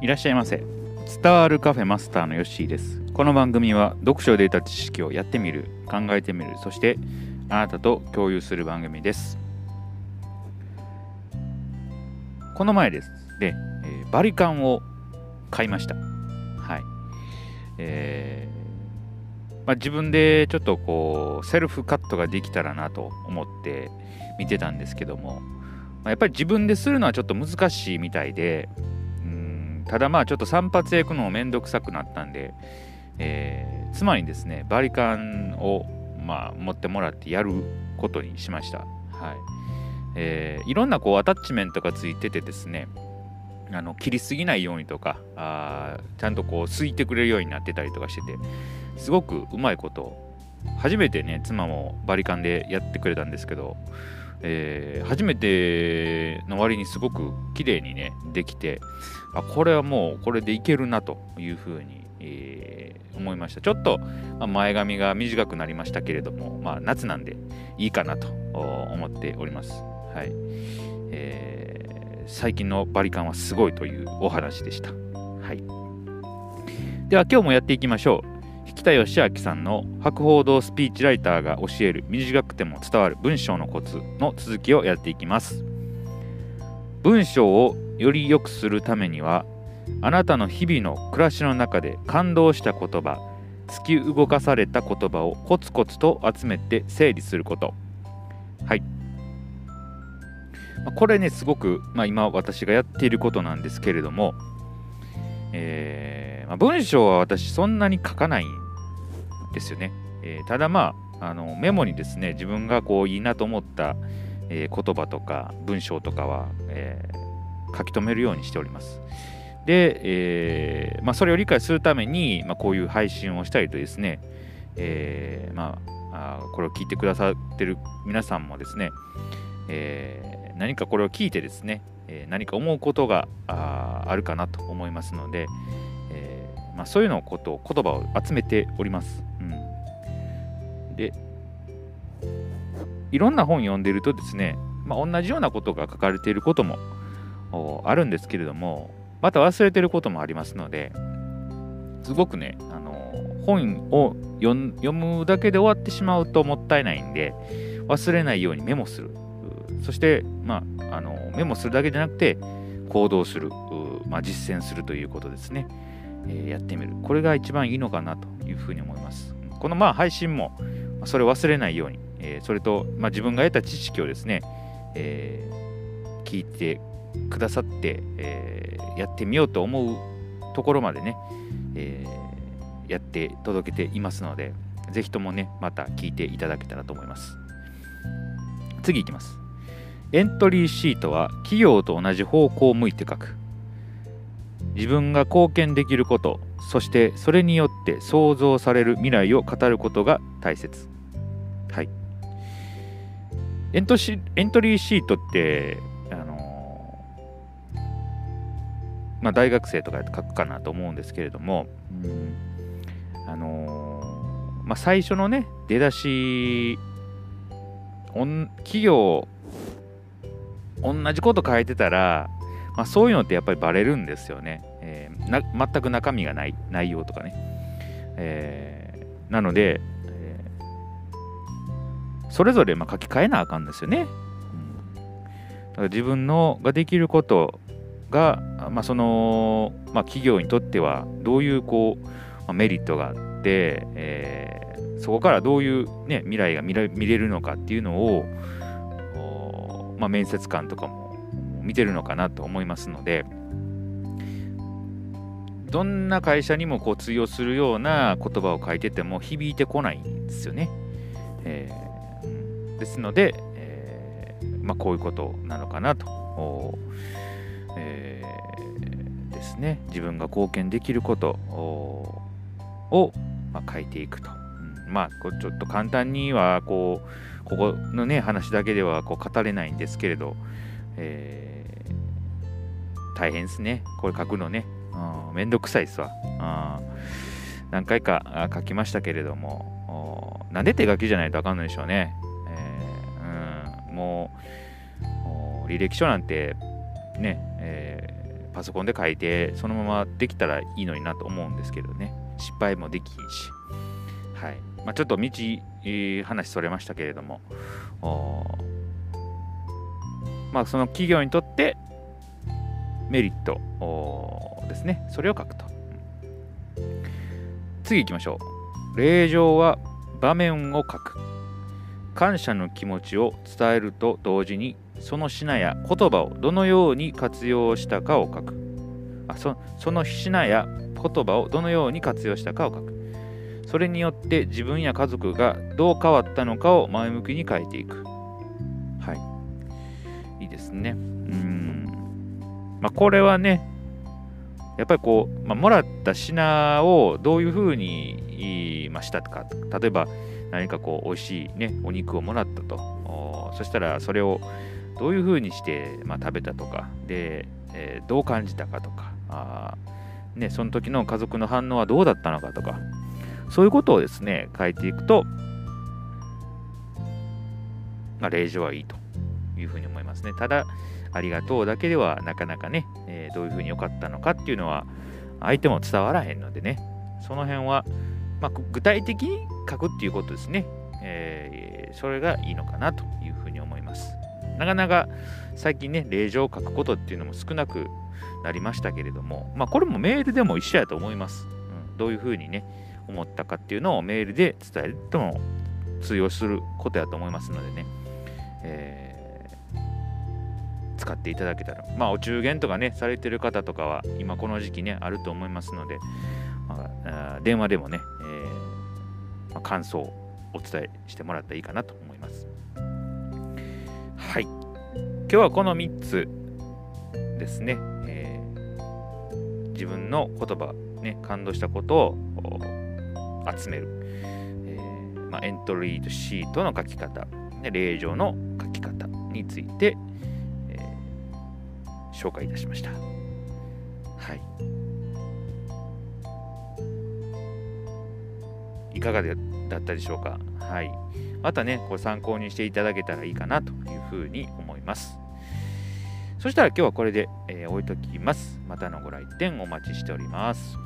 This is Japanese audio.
いらっしゃいませ。伝わるカフェマスターのヨッシーです。この番組は読書で得た知識をやってみる考えてみるそしてあなたと共有する番組です。この前ですで、えーバリカンを買いました。はい。えーまあ、自分でちょっとこうセルフカットができたらなと思って見てたんですけども、まあ、やっぱり自分でするのはちょっと難しいみたいでただまあちょっと散髪へ行くのもめんどくさくなったんで、えー妻にですねバリカンを、まあ、持ってもらってやることにしました。はい。えーいろんなこうアタッチメントがついててですねあの切りすぎないようにとかあちゃんとこうすいてくれるようになってたりとかしててすごくうまいこと初めてね妻もバリカンでやってくれたんですけど、えー初めての割にすごく綺麗にねできてあこれはもうこれでいけるなというふうに、えー思いました。ちょっと、前髪が短くなりましたけれども、まあ、夏なんでいいかなと思っております。はい、えー最近のバリカンはすごいというお話でした。はい。では今日もやっていきましょう。引田義明さんの博報堂スピーチライターが教える短くても伝わる文章のコツの続きをやっていきます。文章をより良くするためにはあなたの日々の暮らしの中で感動した言葉突き動かされた言葉をコツコツと集めて整理すること。はい。これねすごく、まあ、今私がやっていることなんですけれどもえーまあ、文章は私そんなに書かないんですよね。えーただまああのメモにですね自分がこういいなと思った、えー言葉とか文章とかは、えー書き留めるようにしております。で、えまあ、それを理解するために、まあ、こういう配信をしたりとですね、えまあ、これを聞いてくださってる皆さんもですね、え何かこれを聞いてですね、え何か思うことがあるかなと思いますので、えまあ、そういうのをことを言葉を集めております。でいろんな本読んでるとですね、まあ、同じようなことが書かれていることもあるんですけれどもまた忘れてることもありますのですごくねあの本を読むだけで終わってしまうともったいないんで忘れないようにメモする。そして、まあ、あのメモするだけじゃなくて行動する、まあ、実践するということですね、えーやってみる。これが一番いいのかなというふうに思います。このまあ配信もそれを忘れないように、えーそれと、まあ、自分が得た知識をですね、えー聞いてくださって、えーやってみようと思うところまでね、えーやって届けていますのでぜひともねまた聞いていただけたらと思います。次いきます。エントリーシートは企業と同じ方向を向いて書く。自分が貢献できることそしてそれによって想像される未来を語ることが大切。はい。エントシエントリーシートってあのまあ大学生とかやって書くかなと思うんですけれども、うんあのまあ、最初のね出だし企業同じこと書いてたら、まあ、そういうのってやっぱりバレるんですよね、えーな全く中身がない内容とかね、えーなので、えーそれぞれまあ書き換えなあかんですよね、うん。だ自分のができることが、まあそのまあ、企業にとってはどういうこう、まあメリットがあって、えーそこからどういう、ね、未来が見ら見れるのかっていうのを、まあ、面接官とかも見てるのかなと思いますのでどんな会社にもこう通用するような言葉を書いてても響いてこないんですよね。えーですので、えーまあ、こういうことなのかなと。えーですね自分が貢献できることを、まあ、書いていくと。うんまあこちょっと簡単にはこうここのね話だけではこう語れないんですけれど、え大変ですね。これ書くのね、うん、めんどくさいですわ、うん。何回か書きましたけれども。なんで手書きじゃないとあかんのでしょうね、えーうん、もう履歴書なんてね、えーパソコンで書いてそのままできたらいいのになと思うんですけどね。失敗もできんし、はい。まあ、ちょっと道、え、話それましたけれども。まあ、その企業にとってメリットですね。それを書くと。次行きましょう。令状は場面を書く。感謝の気持ちを伝えると同時にその品や言葉をどのように活用したかを書く。あそその品や言葉をどのように活用したかを書く。それによって自分や家族がどう変わったのかを前向きに書いていく。はい。いいですね。うん。まあこれはねやっぱりこう、まあ、もらった品をどういうふうに、まあ、したか例えば何かこう美味しいねお肉をもらったと。そしたらそれをどういうふうにして、まあ、食べたとか。で、えー、どう感じたかとか。あ、ね、その時の家族の反応はどうだったのかとか。そういうことをですね書いていくと、まあ、令状はいいと。いうふうに思いますね。ただありがとうだけではなかなかね、えー、どういうふうに良かったのかっていうのは相手も伝わらへんのでね。その辺は、まあ、具体的に書くっていうことですね、えー、それがいいのかなというふうに思います。なかなか最近ね、令状を書くことっていうのも少なくなりましたけれども、まあこれもメールでも一緒やと思います。うん、どういうふうにね、思ったかっていうのをメールで伝えるとも通用することやと思いますのでね、え、使っていただけたら、まあお中元とかね、されてる方とかは今この時期ね、あると思いますので、まあ、電話でもね、えーまあ、感想をお伝えしてもらったらいいかなと思います。はい。今日はこの3つですね、えー、自分の言葉、ね、感動したことを集める、えー、まあ、エントリーシートの書き方、ね、令状の書き方について、紹介いたしました。はい。いかがだったでしょうか？はい。またね、これ参考にしていただけたらいいかなというふうに思います。そしたら今日はこれで、えー、置いときます。またのご来店お待ちしております。